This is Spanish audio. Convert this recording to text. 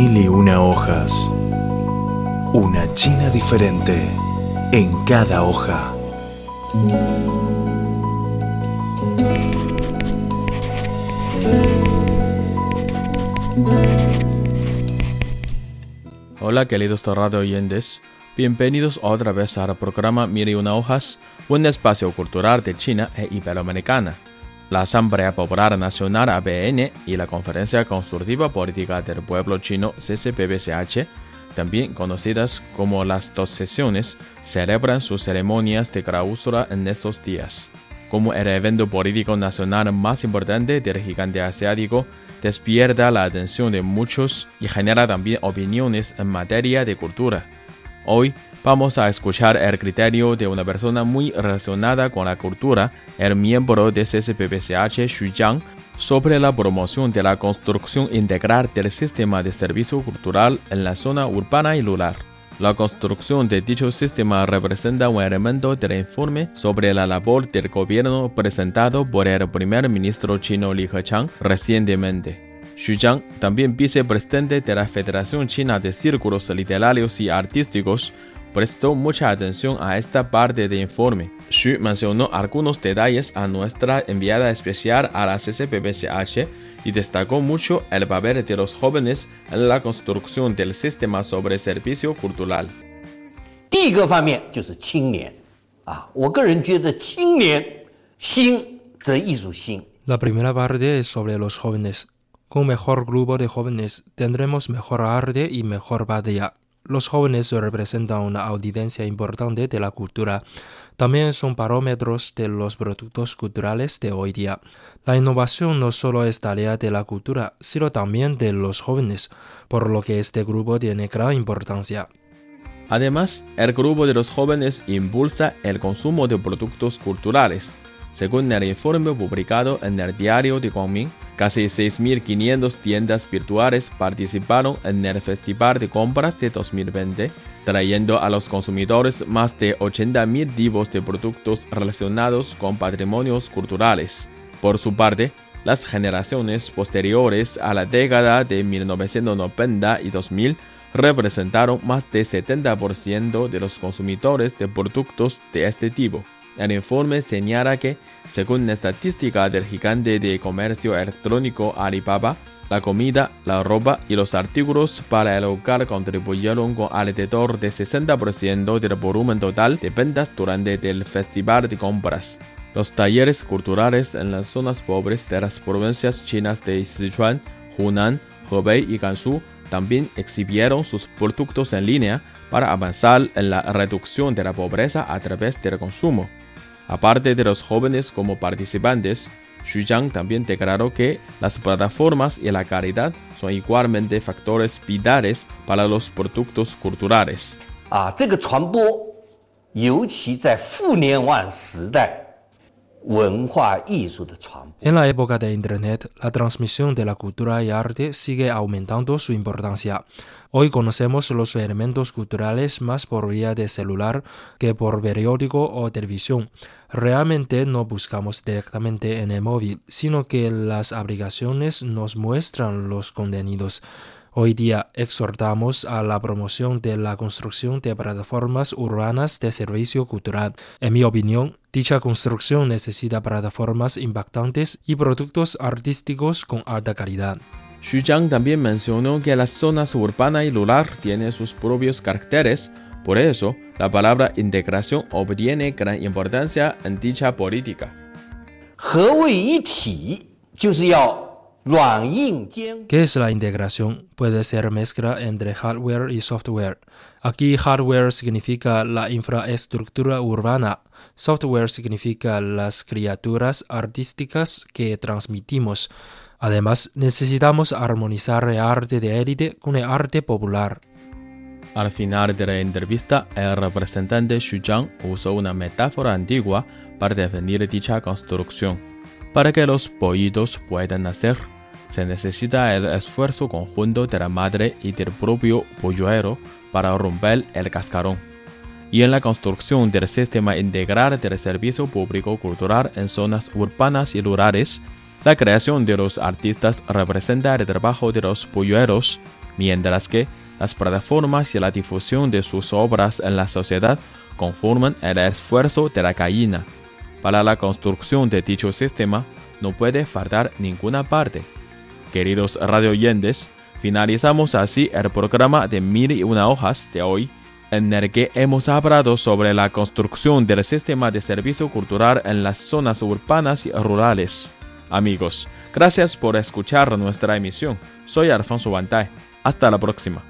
Mil y una hojas. Una China diferente en cada hoja. Hola queridos radio oyentes, bienvenidos otra vez al programa Mil una hojas, un espacio cultural de China e Iberoamericana. La Asamblea Popular Nacional ABN y la Conferencia Consultiva Política del Pueblo Chino CCPBCH, también conocidas como las dos sesiones, celebran sus ceremonias de clausura en estos días. Como el evento político nacional más importante del gigante asiático, despierta la atención de muchos y genera también opiniones en materia de cultura. Hoy vamos a escuchar el criterio de una persona muy relacionada con la cultura, el miembro de CCPBCH Xu sobre la promoción de la construcción integral del sistema de servicio cultural en la zona urbana y rural. La construcción de dicho sistema representa un elemento del informe sobre la labor del gobierno presentado por el primer ministro chino Li Keqiang recientemente. Xu Jiang, también vicepresidente de la Federación China de Círculos Literarios y Artísticos, prestó mucha atención a esta parte del informe. Xu mencionó algunos detalles a nuestra enviada especial a la CCPBCH y destacó mucho el papel de los jóvenes en la construcción del sistema sobre servicio cultural. 第一个方面就是青年啊，我个人觉得青年兴则艺术兴。La primera parte es sobre los jóvenes. Con mejor grupo de jóvenes tendremos mejor arte y mejor batalla. Los jóvenes representan una audiencia importante de la cultura. También son parámetros de los productos culturales de hoy día. La innovación no solo es tarea de la cultura, sino también de los jóvenes, por lo que este grupo tiene gran importancia. Además, el grupo de los jóvenes impulsa el consumo de productos culturales. Según el informe publicado en el diario de Guangming, casi 6.500 tiendas virtuales participaron en el Festival de Compras de 2020, trayendo a los consumidores más de 80.000 tipos de productos relacionados con patrimonios culturales. Por su parte, las generaciones posteriores a la década de 1990 y 2000 representaron más del 70% de los consumidores de productos de este tipo. El informe señala que, según la estadística del gigante de comercio electrónico Alibaba, la comida, la ropa y los artículos para el hogar contribuyeron con alrededor de 60% del volumen total de ventas durante el festival de compras. Los talleres culturales en las zonas pobres de las provincias chinas de Sichuan, Hunan, Hebei y Gansu también exhibieron sus productos en línea para avanzar en la reducción de la pobreza a través del consumo. Aparte de los jóvenes como participantes, Xu Jiang también declaró que las plataformas y la calidad son igualmente factores vitales para los productos culturales. 啊，这个传播，尤其在互联网时代，文化艺术的传播。 en la época de Internet, la transmisión de la cultura y arte sigue aumentando su importancia. Hoy conocemos los elementos culturales más por vía de celular que por periódico o televisión. Realmente no buscamos directamente en el móvil, sino que las aplicaciones nos muestran los contenidos. Hoy día exhortamos a la promoción de la construcción de plataformas urbanas de servicio cultural. En mi opinión, dicha construcción necesita plataformas impactantes y productos artísticos con alta calidad. Xu Jiang también mencionó que las zonas urbana y rural tienen sus propios caracteres, por eso la palabra integración obtiene gran importancia en dicha política. 合为一体，就是要软硬兼 ¿Qué es la integración? Puede ser mezcla entre hardware y software. Aquí hardware significa la infraestructura urbana, software significa las criaturas artísticas que transmitimos. Además, necesitamos armonizar el arte de élite con el arte popular. Al final de la entrevista, el representante Xu Jiang usó una metáfora antigua para definir dicha construcción. Para que los pollitos puedan nacer, se necesita el esfuerzo conjunto de la madre y del propio polluelo para romper el cascarón. Y en la construcción del sistema integral del servicio público cultural en zonas urbanas y rurales, la creación de los artistas representa el trabajo de los polluelos, mientras que las plataformas y la difusión de sus obras en la sociedad conforman el esfuerzo de la gallina. Para la construcción de dicho sistema no puede faltar ninguna parte. Queridos radioyentes, finalizamos así el programa de Mil una hojas de hoy, en el que hemos hablado sobre la construcción del sistema de servicio cultural en las zonas urbanas y rurales. Amigos, gracias por escuchar nuestra emisión. Soy Alfonso Bantay. Hasta la próxima.